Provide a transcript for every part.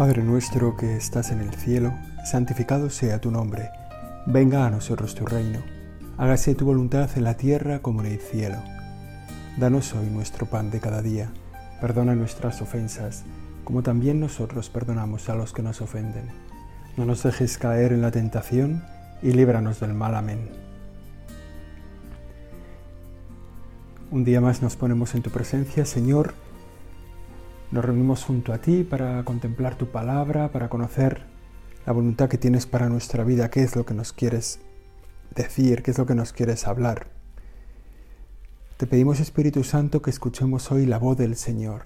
Padre nuestro que estás en el cielo, santificado sea tu nombre. Venga a nosotros tu reino. Hágase tu voluntad en la tierra como en el cielo. Danos hoy nuestro pan de cada día. Perdona nuestras ofensas, como también nosotros perdonamos a los que nos ofenden. No nos dejes caer en la tentación y líbranos del mal. Amén. Un día más nos ponemos en tu presencia, Señor. Nos reunimos junto a ti para contemplar tu palabra, para conocer la voluntad que tienes para nuestra vida, qué es lo que nos quieres decir, qué es lo que nos quieres hablar. Te pedimos, Espíritu Santo, que escuchemos hoy la voz del Señor,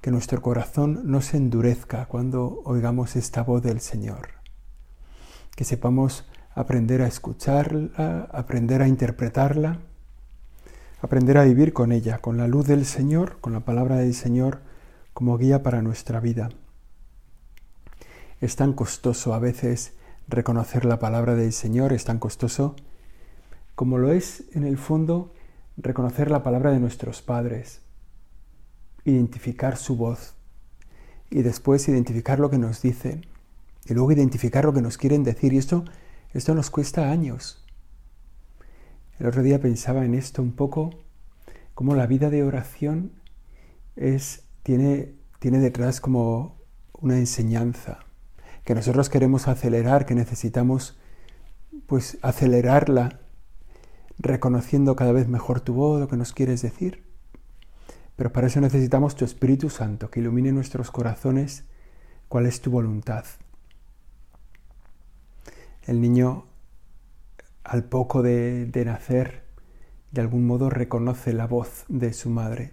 que nuestro corazón no se endurezca cuando oigamos esta voz del Señor, que sepamos aprender a escucharla, aprender a interpretarla aprender a vivir con ella, con la luz del Señor, con la palabra del Señor como guía para nuestra vida. Es tan costoso a veces reconocer la palabra del Señor, es tan costoso como lo es en el fondo reconocer la palabra de nuestros padres, identificar su voz y después identificar lo que nos dicen y luego identificar lo que nos quieren decir y esto, esto nos cuesta años. El otro día pensaba en esto un poco, como la vida de oración es, tiene, tiene detrás como una enseñanza, que nosotros queremos acelerar, que necesitamos pues acelerarla, reconociendo cada vez mejor tu voz, lo que nos quieres decir. Pero para eso necesitamos tu Espíritu Santo, que ilumine nuestros corazones cuál es tu voluntad. El niño al poco de, nacer, de algún modo reconoce la voz de su madre.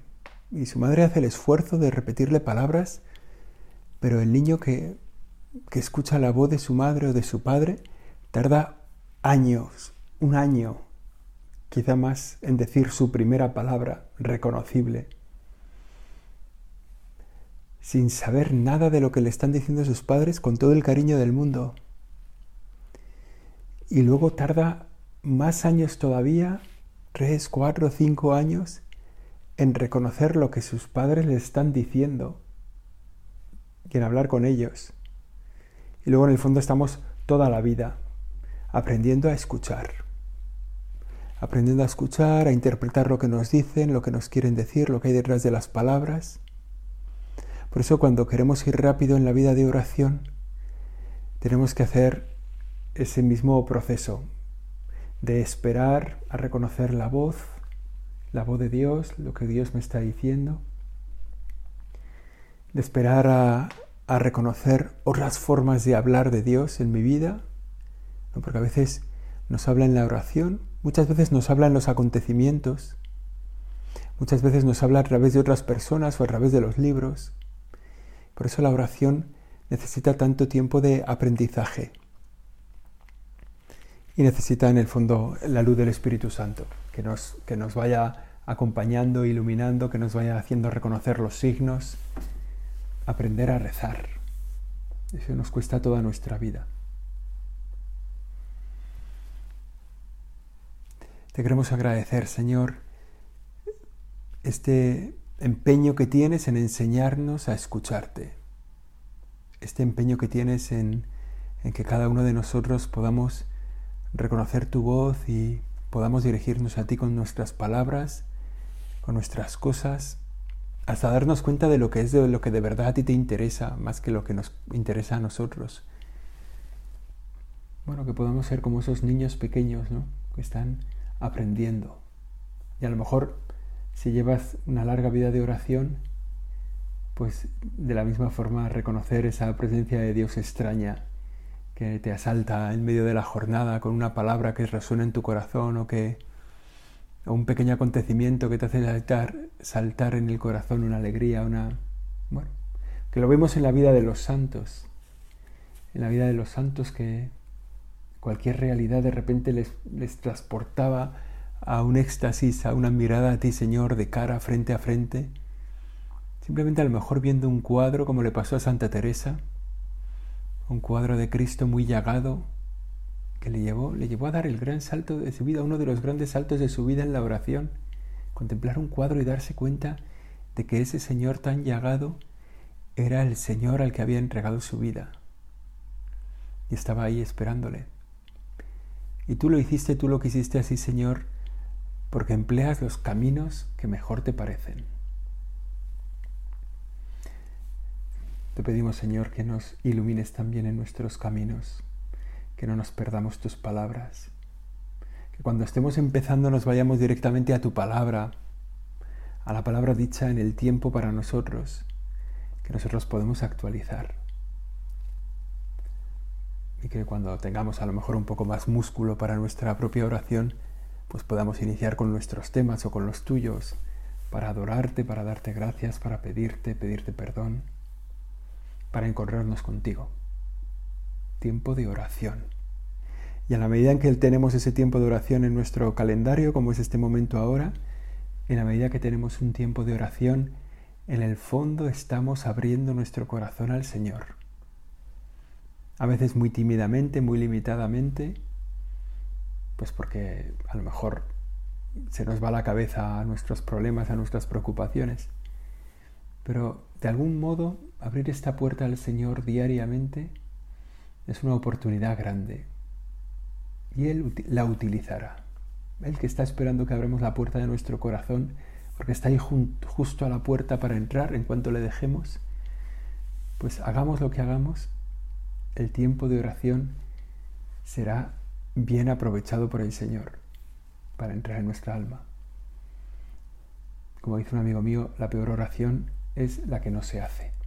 Y su madre hace el esfuerzo de repetirle palabras, pero el niño que, que escucha la voz de su madre o de su padre tarda años, un año, quizá más, en decir su primera palabra reconocible, sin saber nada de lo que le están diciendo sus padres con todo el cariño del mundo y luego tarda más años todavía, tres, cuatro, cinco años, en reconocer lo que sus padres le están diciendo y en hablar con ellos. Y luego en el fondo estamos toda la vida aprendiendo a escuchar, aprendiendo a escuchar, a interpretar lo que nos dicen, lo que nos quieren decir, lo que hay detrás de las palabras. Por eso cuando queremos ir rápido en la vida de oración, tenemos que hacer ese mismo proceso de esperar a reconocer la voz, la voz de Dios, lo que Dios me está diciendo, de esperar a, reconocer otras formas de hablar de Dios en mi vida, porque a veces nos habla en la oración, muchas veces nos habla en los acontecimientos, muchas veces nos habla a través de otras personas o a través de los libros. Por eso la oración necesita tanto tiempo de aprendizaje y necesita en el fondo la luz del Espíritu Santo, que nos, que nos vaya acompañando, iluminando, que nos vaya haciendo reconocer los signos, aprender a rezar. Eso nos cuesta toda nuestra vida. Te queremos agradecer, Señor, este empeño que tienes en enseñarnos a escucharte, este empeño que tienes en, en que cada uno de nosotros podamos reconocer tu voz y podamos dirigirnos a ti con nuestras palabras, con nuestras cosas, hasta darnos cuenta de lo que es de lo que de verdad a ti te interesa, más que lo que nos interesa a nosotros. Bueno, que podamos ser como esos niños pequeños, ¿no? Que están aprendiendo. Y a lo mejor si llevas una larga vida de oración, pues de la misma forma reconocer esa presencia de Dios extraña que te asalta en medio de la jornada con una palabra que resuena en tu corazón o que un pequeño acontecimiento que te hace saltar, saltar en el corazón una alegría, una bueno, que lo vemos en la vida de los santos, en la vida de los santos que cualquier realidad de repente les, les transportaba a un éxtasis, a una mirada a ti, Señor, de cara frente a frente. Simplemente a lo mejor viendo un cuadro como le pasó a Santa Teresa, un cuadro de Cristo muy llagado que le llevó, le llevó a dar el gran salto de su vida, uno de los grandes saltos de su vida en la oración, contemplar un cuadro y darse cuenta de que ese Señor tan llagado era el Señor al que había entregado su vida. Y estaba ahí esperándole. Y tú lo hiciste, tú lo quisiste así, Señor, porque empleas los caminos que mejor te parecen. Te pedimos, Señor, que nos ilumines también en nuestros caminos, que no nos perdamos tus palabras, que cuando estemos empezando nos vayamos directamente a tu palabra, a la palabra dicha en el tiempo para nosotros, que nosotros podemos actualizar. Y que cuando tengamos a lo mejor un poco más músculo para nuestra propia oración, pues podamos iniciar con nuestros temas o con los tuyos, para adorarte, para darte gracias, para pedirte, pedirte perdón para encontrarnos contigo. Tiempo de oración. Y a la medida en que tenemos ese tiempo de oración en nuestro calendario, como es este momento ahora, en la medida que tenemos un tiempo de oración, en el fondo estamos abriendo nuestro corazón al Señor. A veces muy tímidamente, muy limitadamente, pues porque a lo mejor se nos va la cabeza a nuestros problemas, a nuestras preocupaciones. Pero de algún modo abrir esta puerta al Señor diariamente es una oportunidad grande y Él la utilizará. Él que está esperando que abramos la puerta de nuestro corazón, porque está ahí justo a la puerta para entrar en cuanto le dejemos, pues hagamos lo que hagamos, el tiempo de oración será bien aprovechado por el Señor para entrar en nuestra alma. Como dice un amigo mío, la peor oración es la que no se hace.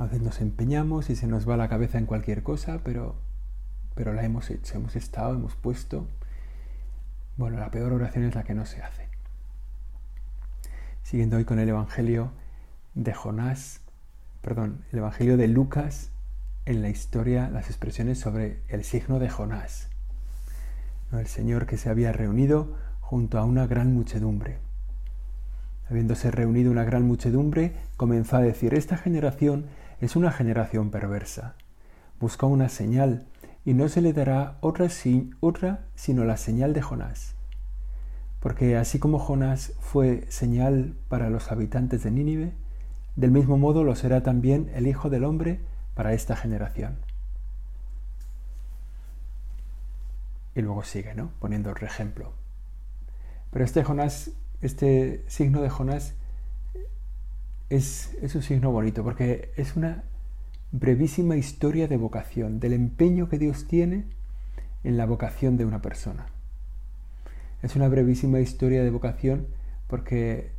A veces nos empeñamos y se nos va la cabeza en cualquier cosa, pero, pero la hemos hecho, hemos estado, hemos puesto. Bueno, la peor oración es la que no se hace. Siguiendo hoy con el Evangelio de Jonás, perdón, el Evangelio de Lucas en la historia, las expresiones sobre el signo de Jonás. El Señor que se había reunido junto a una gran muchedumbre Habiéndose reunido una gran muchedumbre, comenzó a decir, esta generación es una generación perversa. Busca una señal, y no se le dará otra, otra sino la señal de Jonás. Porque así como Jonás fue señal para los habitantes de Nínive, del mismo modo lo será también el Hijo del Hombre para esta generación. Y luego sigue, ¿no? Poniendo otro ejemplo. Pero este Jonás este signo de Jonás es, un signo bonito porque es una brevísima historia de vocación, del empeño que Dios tiene en la vocación de una persona. Es una brevísima historia de vocación porque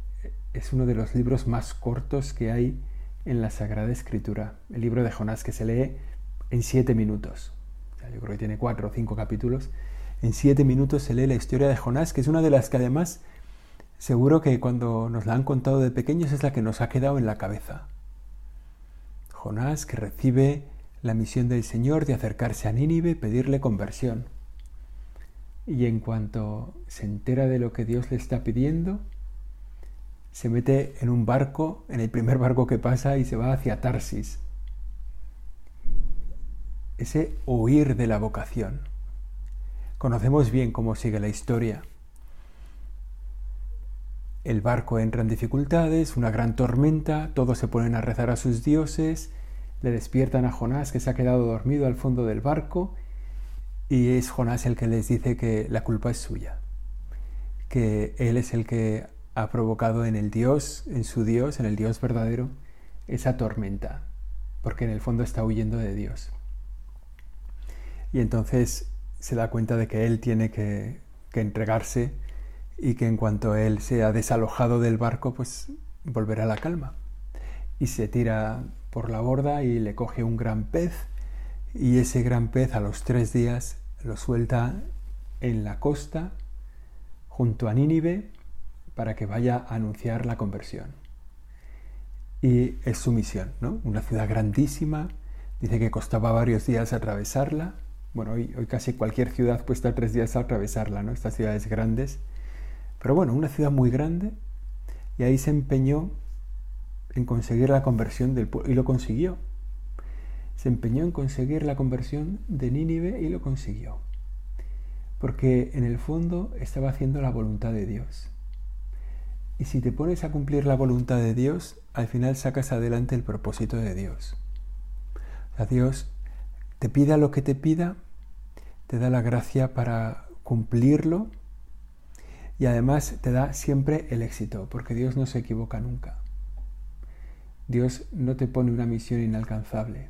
es uno de los libros más cortos que hay en la Sagrada Escritura, el libro de Jonás que se lee en siete minutos. yo creo que tiene cuatro o cinco capítulos. En siete minutos se lee la historia de Jonás, que es una de las que además Seguro que cuando nos la han contado de pequeños es la que nos ha quedado en la cabeza. Jonás que recibe la misión del Señor de acercarse a Nínive y pedirle conversión. Y en cuanto se entera de lo que Dios le está pidiendo, se mete en un barco, en el primer barco que pasa, y se va hacia Tarsis. Ese huir de la vocación. Conocemos bien cómo sigue la historia. El barco entra en dificultades, una gran tormenta, todos se ponen a rezar a sus dioses, le despiertan a Jonás que se ha quedado dormido al fondo del barco y es Jonás el que les dice que la culpa es suya, que él es el que ha provocado en el Dios, en su Dios, en el Dios verdadero, esa tormenta, porque en el fondo está huyendo de Dios. Y entonces se da cuenta de que él tiene que, que entregarse y que en cuanto él se ha desalojado del barco, pues volverá la calma. Y se tira por la borda y le coge un gran pez y ese gran pez a los tres días lo suelta en la costa junto a Nínive para que vaya a anunciar la conversión. Y es su misión, ¿no? Una ciudad grandísima, dice que costaba varios días atravesarla. Bueno, hoy, hoy casi cualquier ciudad cuesta tres días atravesarla, ¿no? Estas ciudades grandes pero bueno, una ciudad muy grande y ahí se empeñó en conseguir la conversión del pueblo y lo consiguió. Se empeñó en conseguir la conversión de Nínive y lo consiguió. Porque en el fondo estaba haciendo la voluntad de Dios. Y si te pones a cumplir la voluntad de Dios, al final sacas adelante el propósito de Dios. O Dios te pida lo que te pida, te da la gracia para cumplirlo y además te da siempre el éxito, porque Dios no se equivoca nunca. Dios no te pone una misión inalcanzable.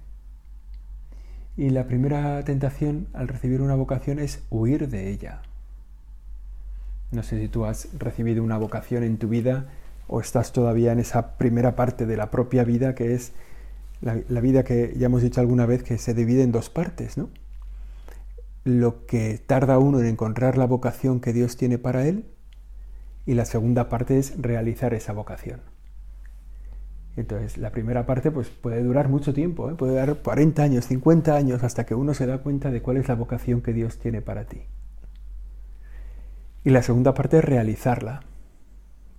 Y la primera tentación al recibir una vocación es huir de ella. No sé si tú has recibido una vocación en tu vida o estás todavía en esa primera parte de la propia vida que es la, vida que ya hemos dicho alguna vez que se divide en dos partes, ¿no? Lo que tarda uno en encontrar la vocación que Dios tiene para él y la segunda parte es realizar esa vocación. Entonces, la primera parte pues, puede durar mucho tiempo, ¿eh? puede durar 40 años, 50 años, hasta que uno se da cuenta de cuál es la vocación que Dios tiene para ti. Y la segunda parte es realizarla.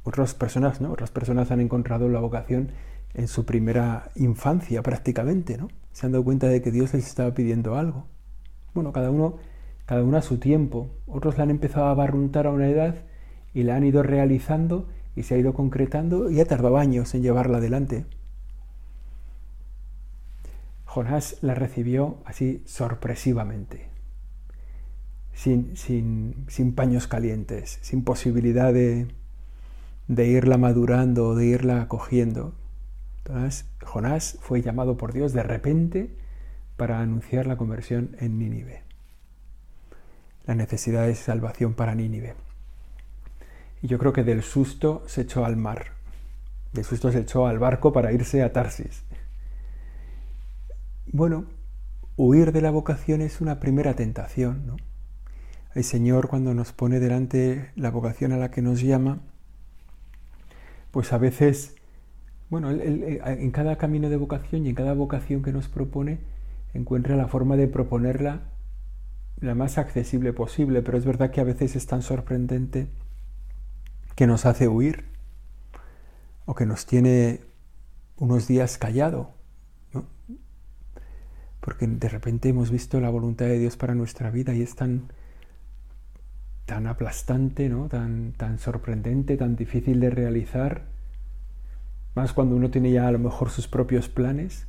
Otras personas, ¿no? Otras personas han encontrado la vocación en su primera infancia prácticamente, ¿no? Se han dado cuenta de que Dios les estaba pidiendo algo. Bueno, cada uno, cada uno a su tiempo. Otros la han empezado a barruntar a una edad y la han ido realizando y se ha ido concretando y ha tardado años en llevarla adelante. Jonás la recibió así sorpresivamente, sin, sin, sin paños calientes, sin posibilidad de, de irla madurando o de irla acogiendo. Entonces, Jonás fue llamado por Dios de repente para anunciar la conversión en Nínive. La necesidad de salvación para Nínive. Y yo creo que del susto se echó al mar. Del susto se echó al barco para irse a Tarsis. Bueno, huir de la vocación es una primera tentación. El Señor cuando nos pone delante la vocación a la que nos llama, pues a veces, bueno, en cada camino de vocación y en cada vocación que nos propone, encuentra la forma de proponerla la más accesible posible, pero es verdad que a veces es tan sorprendente que nos hace huir o que nos tiene unos días callado, porque de repente hemos visto la voluntad de Dios para nuestra vida y es tan, tan aplastante, ¿no? tan, tan sorprendente, tan difícil de realizar, más cuando uno tiene ya a lo mejor sus propios planes.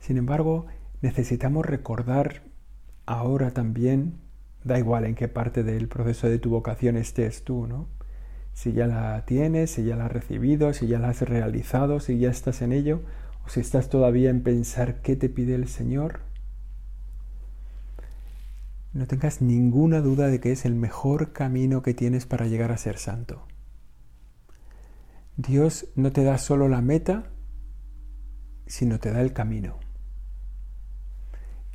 Sin embargo, necesitamos recordar ahora también Da igual en qué parte del proceso de tu vocación estés tú, ¿no? Si ya la tienes, si ya la has recibido, si ya la has realizado, si ya estás en ello, o si estás todavía en pensar qué te pide el Señor. No tengas ninguna duda de que es el mejor camino que tienes para llegar a ser santo. Dios no te da solo la meta, sino te da el camino.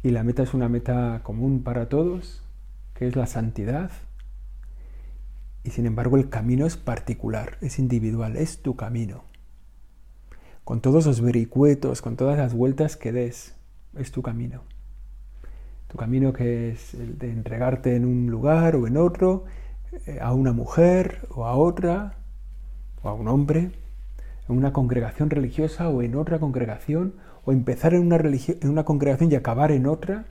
Y la meta es una meta común para todos, que es la santidad. Y sin embargo el camino es particular, es individual, es tu camino. Con todos los vericuetos, con todas las vueltas que des, es tu camino. Tu camino que es el de entregarte en un lugar o en otro, eh, a una mujer o a otra, o a un hombre, en una congregación religiosa o en otra congregación, o empezar en una, en una congregación y acabar en otra,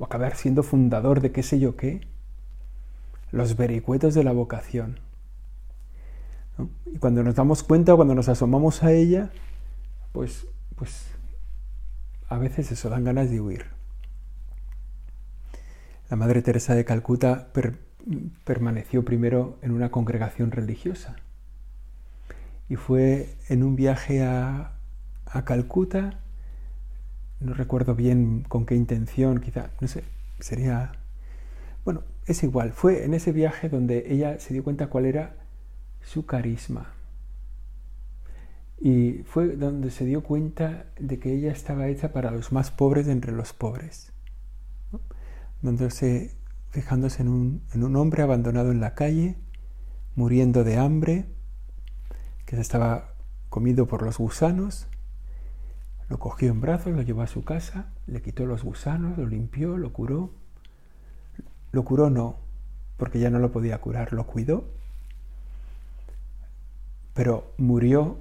o acabar siendo fundador de qué sé yo qué, los vericuetos de la vocación. Y cuando nos damos cuenta, cuando nos asomamos a ella, pues, pues a veces eso dan ganas de huir. La Madre Teresa de Calcuta permaneció primero en una congregación religiosa y fue en un viaje a, a Calcuta no recuerdo bien con qué intención, quizá, no sé, sería... Bueno, es igual, fue en ese viaje donde ella se dio cuenta cuál era su carisma. Y fue donde se dio cuenta de que ella estaba hecha para los más pobres de entre los pobres. Se, fijándose en un, en un hombre abandonado en la calle, muriendo de hambre, que se estaba comido por los gusanos, lo cogió en brazos, lo llevó a su casa, le quitó los gusanos, lo limpió, lo curó. Lo curó no, porque ya no lo podía curar, lo cuidó. Pero murió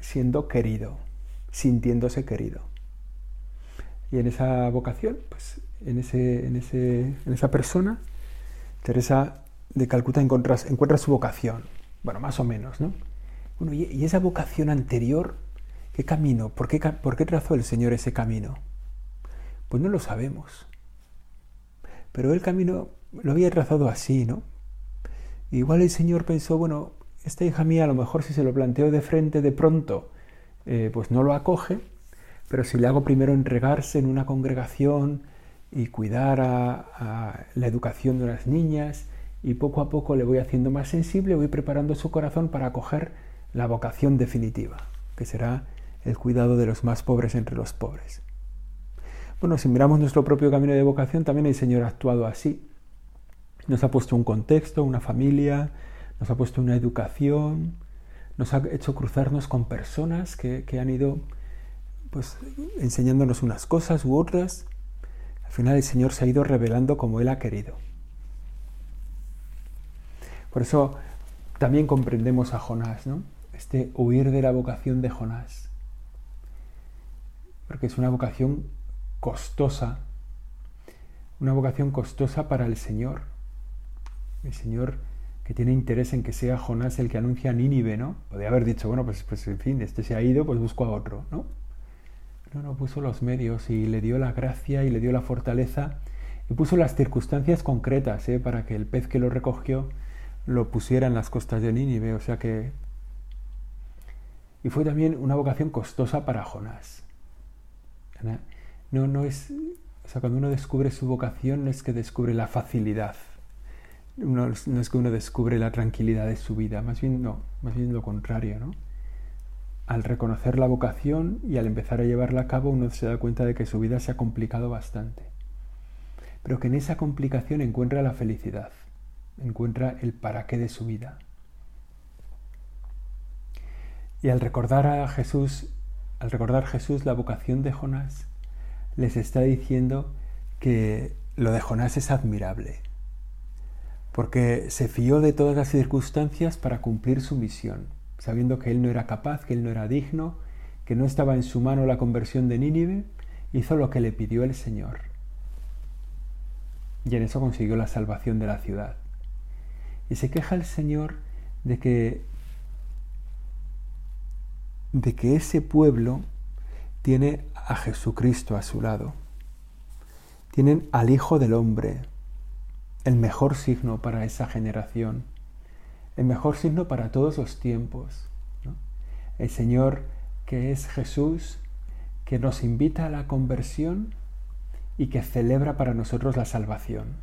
siendo querido, sintiéndose querido. Y en esa vocación, pues en, ese, en, ese, en esa persona, Teresa de Calcuta encuentra, encuentra su vocación. Bueno, más o menos, ¿no? Bueno, y, esa vocación anterior, ¿qué camino? ¿Por qué, ¿Por qué trazó el Señor ese camino? Pues no lo sabemos. Pero el camino lo había trazado así, ¿no? Igual el Señor pensó, bueno, esta hija mía a lo mejor si se lo planteo de frente de pronto, eh, pues no lo acoge, pero si le hago primero entregarse en una congregación y cuidar a, la educación de las niñas y poco a poco le voy haciendo más sensible, voy preparando su corazón para acoger la vocación definitiva, que será el cuidado de los más pobres entre los pobres. Bueno, si miramos nuestro propio camino de vocación, también el Señor ha actuado así. Nos ha puesto un contexto, una familia, nos ha puesto una educación, nos ha hecho cruzarnos con personas que, han ido pues, enseñándonos unas cosas u otras. Al final el Señor se ha ido revelando como Él ha querido. Por eso también comprendemos a Jonás, ¿no? Este huir de la vocación de Jonás. Porque es una vocación costosa, una vocación costosa para el Señor. El Señor que tiene interés en que sea Jonás el que anuncia Nínive, ¿no? Podría haber dicho, bueno, pues, pues en fin, este se ha ido, pues busco a otro, ¿no? No, no, puso los medios y le dio la gracia y le dio la fortaleza y puso las circunstancias concretas ¿eh? para que el pez que lo recogió lo pusiera en las costas de Nínive, o sea que... Y fue también una vocación costosa para Jonás. No, no es... O sea, cuando uno descubre su vocación no es que descubre la facilidad, no, es que uno descubre la tranquilidad de su vida, más bien no, más bien lo contrario, ¿no? Al reconocer la vocación y al empezar a llevarla a cabo uno se da cuenta de que su vida se ha complicado bastante, pero que en esa complicación encuentra la felicidad, encuentra el para qué de su vida. Y al recordar a Jesús, al recordar Jesús la vocación de Jonás, les está diciendo que lo de Jonás es admirable, porque se fió de todas las circunstancias para cumplir su misión, sabiendo que él no era capaz, que él no era digno, que no estaba en su mano la conversión de Nínive, hizo lo que le pidió el Señor. Y en eso consiguió la salvación de la ciudad. Y se queja el Señor de que de que ese pueblo tiene a Jesucristo a su lado. Tienen al Hijo del Hombre, el mejor signo para esa generación, el mejor signo para todos los tiempos. El Señor que es Jesús, que nos invita a la conversión y que celebra para nosotros la salvación.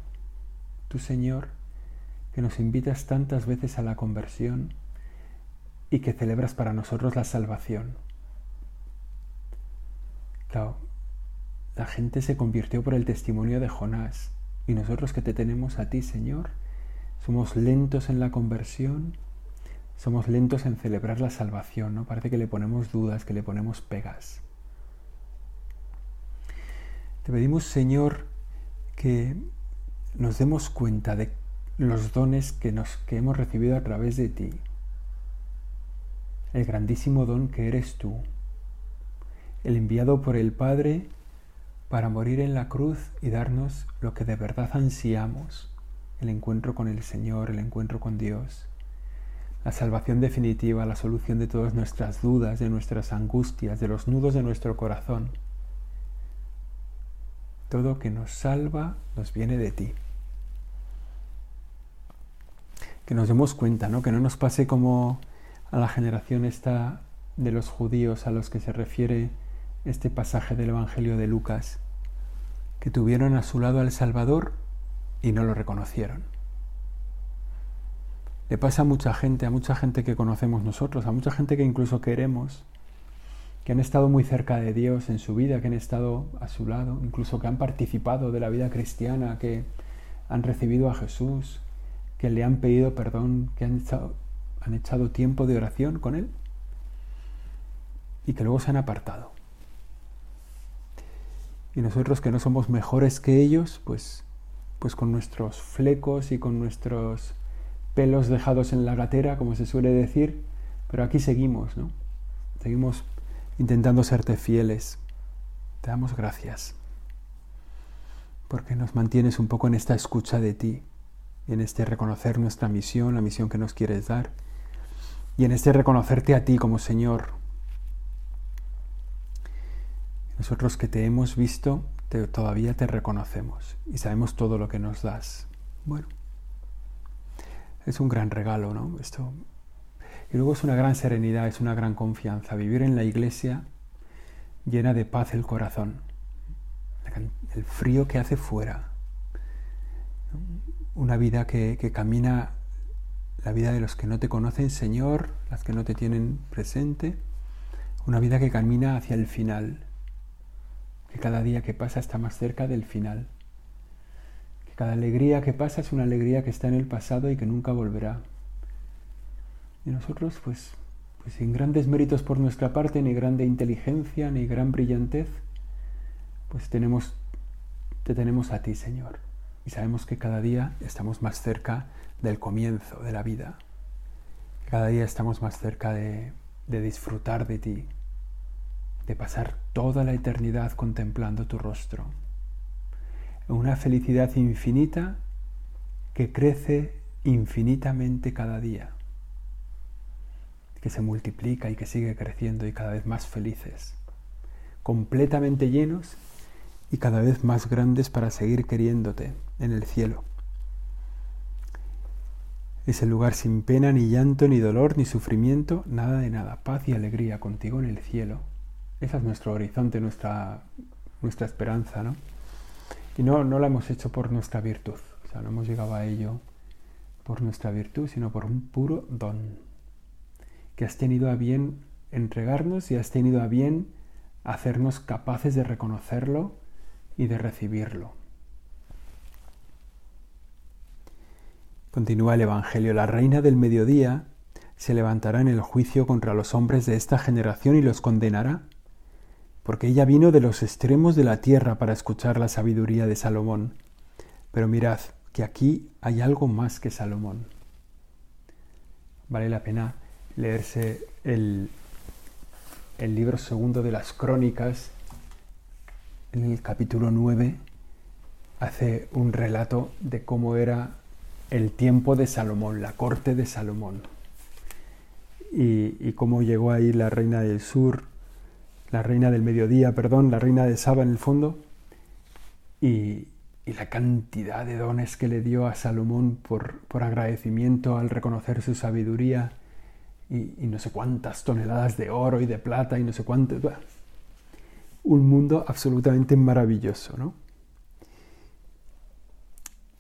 Tu Señor, que nos invitas tantas veces a la conversión y que celebras para nosotros la salvación. Claro, la gente se convirtió por el testimonio de Jonás y nosotros que te tenemos a ti, Señor, somos lentos en la conversión, somos lentos en celebrar la salvación, ¿no? Parece que le ponemos dudas, que le ponemos pegas. Te pedimos, Señor, que nos demos cuenta de los dones que, nos, que hemos recibido a través de ti. El grandísimo don que eres tú, el enviado por el Padre para morir en la cruz y darnos lo que de verdad ansiamos, el encuentro con el Señor, el encuentro con Dios, la salvación definitiva, la solución de todas nuestras dudas, de nuestras angustias, de los nudos de nuestro corazón. Todo que nos salva nos viene de ti. Que nos demos cuenta, ¿no? Que no nos pase como a la generación esta de los judíos a los que se refiere este pasaje del Evangelio de Lucas, que tuvieron a su lado al Salvador y no lo reconocieron. Le pasa a mucha gente, a mucha gente que conocemos nosotros, a mucha gente que incluso queremos, que han estado muy cerca de Dios en su vida, que han estado a su lado, incluso que han participado de la vida cristiana, que han recibido a Jesús, que le han pedido perdón, que han han echado tiempo de oración con Él y que luego se han apartado. Y nosotros que no somos mejores que ellos, pues, pues con nuestros flecos y con nuestros pelos dejados en la gatera, como se suele decir, pero aquí seguimos, ¿no? Seguimos intentando serte fieles. Te damos gracias porque nos mantienes un poco en esta escucha de ti, en este reconocer nuestra misión, la misión que nos quieres dar, y en este reconocerte a ti como Señor. Nosotros que te hemos visto, todavía te reconocemos y sabemos todo lo que nos das. Bueno, es un gran regalo, ¿no? Esto. Y luego es una gran serenidad, es una gran confianza. Vivir en la iglesia llena de paz el corazón. El frío que hace fuera. Una vida que, que camina, la vida de los que no te conocen, Señor, las que no te tienen presente. Una vida que camina hacia el final. Que cada día que pasa está más cerca del final. Cada alegría que pasa es una alegría que está en el pasado y que nunca volverá. Y nosotros, pues, pues sin grandes méritos por nuestra parte, ni grande inteligencia, ni gran brillantez, pues tenemos, te tenemos a ti, Señor. Y sabemos que cada día estamos más cerca del comienzo de la vida. Cada día estamos más cerca de, de disfrutar de ti, de pasar toda la eternidad contemplando tu rostro una felicidad infinita que crece infinitamente cada día, que se multiplica y que sigue creciendo y cada vez más felices, completamente llenos y cada vez más grandes para seguir queriéndote en el cielo. Es el lugar sin pena, ni llanto, ni dolor, ni sufrimiento, nada de nada, paz y alegría contigo en el cielo. Ese es nuestro horizonte, nuestra, nuestra esperanza, ¿no? Y no, no lo hemos hecho por nuestra virtud, o sea, no hemos llegado a ello por nuestra virtud, sino por un puro don, que has tenido a bien entregarnos y has tenido a bien hacernos capaces de reconocerlo y de recibirlo. Continúa el Evangelio. La reina del mediodía se levantará en el juicio contra los hombres de esta generación y los condenará porque ella vino de los extremos de la tierra para escuchar la sabiduría de Salomón. Pero mirad que aquí hay algo más que Salomón. Vale la pena leerse el, el libro segundo de las crónicas, en el capítulo 9, hace un relato de cómo era el tiempo de Salomón, la corte de Salomón, y, y cómo llegó ahí la reina del sur, la reina del mediodía, perdón, la reina de Saba en el fondo, y, la cantidad de dones que le dio a Salomón por, por agradecimiento al reconocer su sabiduría, y, no sé cuántas toneladas de oro y de plata y no sé cuánto. Un mundo absolutamente maravilloso, ¿no?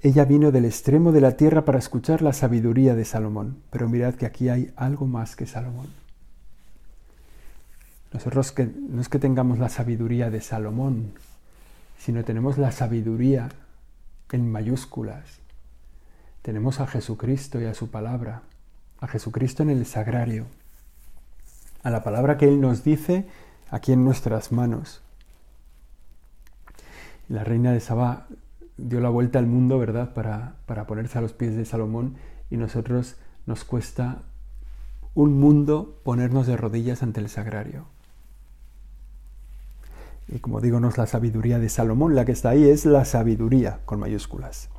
Ella vino del extremo de la tierra para escuchar la sabiduría de Salomón, pero mirad que aquí hay algo más que Salomón. Nosotros que, no es que tengamos la sabiduría de Salomón, sino tenemos la sabiduría en mayúsculas. Tenemos a Jesucristo y a su palabra, a Jesucristo en el sagrario, a la palabra que Él nos dice aquí en nuestras manos. La reina de Saba dio la vuelta al mundo, ¿verdad?, para, para ponerse a los pies de Salomón y nosotros nos cuesta un mundo ponernos de rodillas ante el sagrario. Y como digo, no es la sabiduría de Salomón la que está ahí, es la sabiduría con mayúsculas.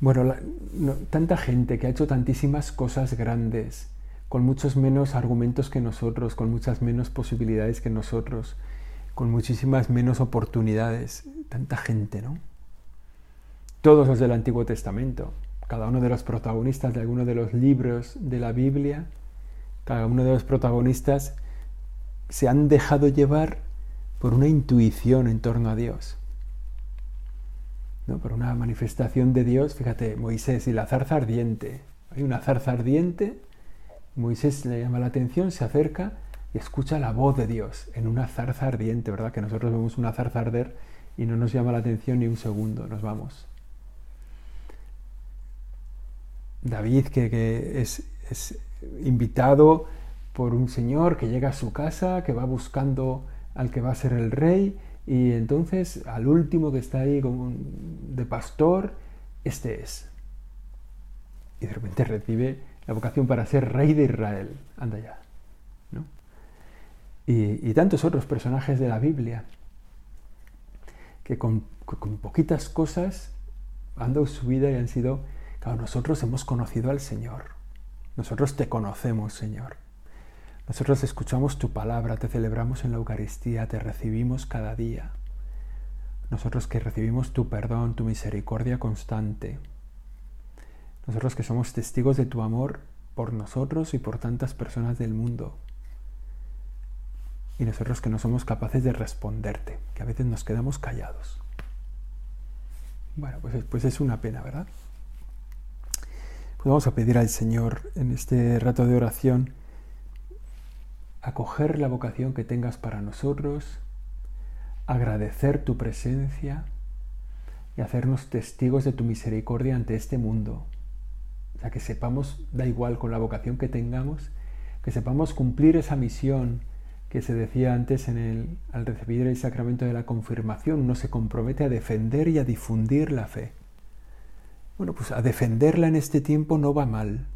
Bueno, tanta gente que ha hecho tantísimas cosas grandes, con muchos menos argumentos que nosotros, con muchas menos posibilidades que nosotros, con muchísimas menos oportunidades. Tanta gente, ¿no? Todos los del Antiguo Testamento, cada uno de los protagonistas de alguno de los libros de la Biblia, cada uno de los protagonistas se han dejado llevar por una intuición en torno a Dios. ¿no? Por una manifestación de Dios, fíjate, Moisés y la zarza ardiente. Hay una zarza ardiente, Moisés le llama la atención, se acerca y escucha la voz de Dios en una zarza ardiente, ¿verdad? Que nosotros vemos una zarza arder y no nos llama la atención ni un segundo, nos vamos. David, que, es, es invitado por un señor que llega a su casa, que va buscando al que va a ser el rey, y entonces al último que está ahí como de pastor, este es. Y de repente recibe la vocación para ser rey de Israel. Anda ya. Y, tantos otros personajes de la Biblia que con, con poquitas cosas han dado su vida y han sido, claro, nosotros hemos conocido al Señor. Nosotros te conocemos, Señor. Nosotros escuchamos tu palabra, te celebramos en la Eucaristía, te recibimos cada día. Nosotros que recibimos tu perdón, tu misericordia constante. Nosotros que somos testigos de tu amor por nosotros y por tantas personas del mundo. Y nosotros que no somos capaces de responderte, que a veces nos quedamos callados. Bueno, pues, pues es una pena, ¿verdad? Pues vamos a pedir al Señor en este rato de oración acoger la vocación que tengas para nosotros, agradecer tu presencia y hacernos testigos de tu misericordia ante este mundo. O sea, que sepamos, da igual con la vocación que tengamos, que sepamos cumplir esa misión que se decía antes en el, al recibir el sacramento de la confirmación, uno se compromete a defender y a difundir la fe. Bueno, pues a defenderla en este tiempo no va mal,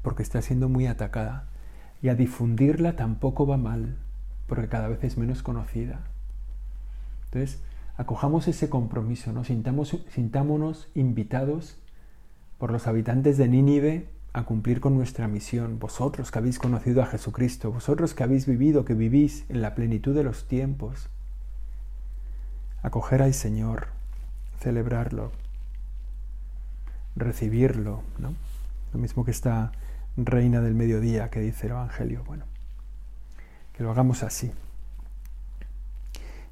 porque está siendo muy atacada y a difundirla tampoco va mal, porque cada vez es menos conocida. Entonces, acojamos ese compromiso, ¿no? Sintamos, sintámonos invitados por los habitantes de Nínive a cumplir con nuestra misión, vosotros que habéis conocido a Jesucristo, vosotros que habéis vivido, que vivís en la plenitud de los tiempos. Acoger al Señor, celebrarlo, recibirlo, ¿no? Lo mismo que está reina del mediodía que dice el Evangelio. Bueno, que lo hagamos así.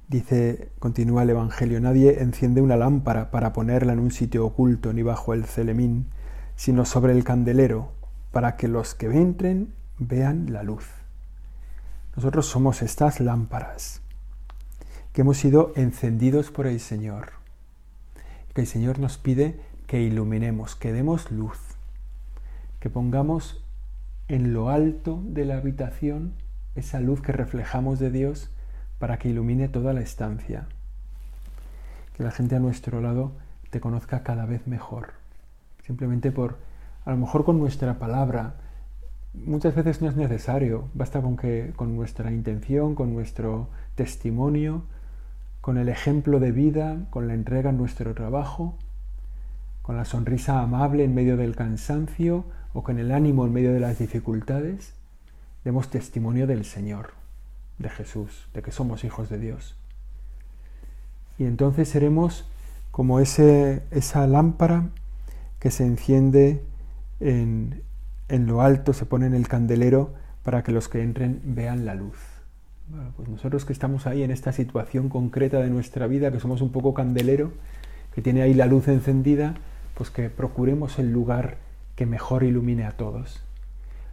Dice, continúa el Evangelio, nadie enciende una lámpara para ponerla en un sitio oculto ni bajo el celemín, sino sobre el candelero, para que los que entren vean la luz. Nosotros somos estas lámparas que hemos sido encendidos por el Señor, que el Señor nos pide que iluminemos, que demos luz que pongamos en lo alto de la habitación esa luz que reflejamos de Dios para que ilumine toda la estancia. Que la gente a nuestro lado te conozca cada vez mejor. Simplemente por, a lo mejor con nuestra palabra, muchas veces no es necesario, basta con que con nuestra intención, con nuestro testimonio, con el ejemplo de vida, con la entrega en nuestro trabajo, con la sonrisa amable en medio del cansancio o con el ánimo en medio de las dificultades, demos testimonio del Señor, de Jesús, de que somos hijos de Dios. Y entonces seremos como ese, esa lámpara que se enciende en, en lo alto, se pone en el candelero para que los que entren vean la luz. pues nosotros que estamos ahí en esta situación concreta de nuestra vida, que somos un poco candelero, que tiene ahí la luz encendida, pues que procuremos el lugar que mejor ilumine a todos.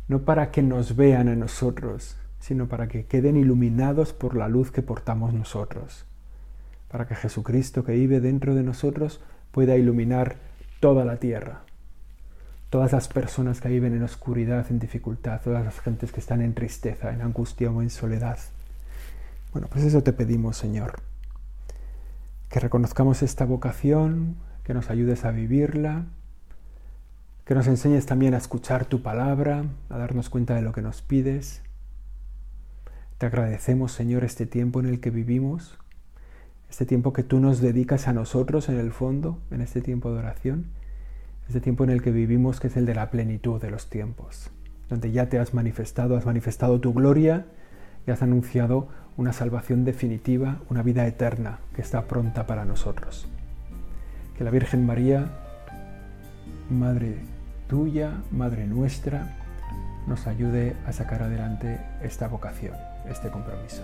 No para que nos vean a nosotros, sino para que queden iluminados por la luz que portamos nosotros. Para que Jesucristo que vive dentro de nosotros pueda iluminar toda la tierra. Todas las personas que viven en oscuridad, en dificultad, todas las gentes que están en tristeza, en angustia o en soledad. Bueno, pues eso te pedimos, Señor. Que reconozcamos esta vocación, que nos ayudes a vivirla, que nos enseñes también a escuchar tu palabra, a darnos cuenta de lo que nos pides. Te agradecemos, Señor, este tiempo en el que vivimos, este tiempo que tú nos dedicas a nosotros en el fondo, en este tiempo de oración, este tiempo en el que vivimos que es el de la plenitud de los tiempos, donde ya te has manifestado, has manifestado tu gloria y has anunciado una salvación definitiva, una vida eterna que está pronta para nosotros. Que la Virgen María, Madre tuya, Madre nuestra, nos ayude a sacar adelante esta vocación, este compromiso.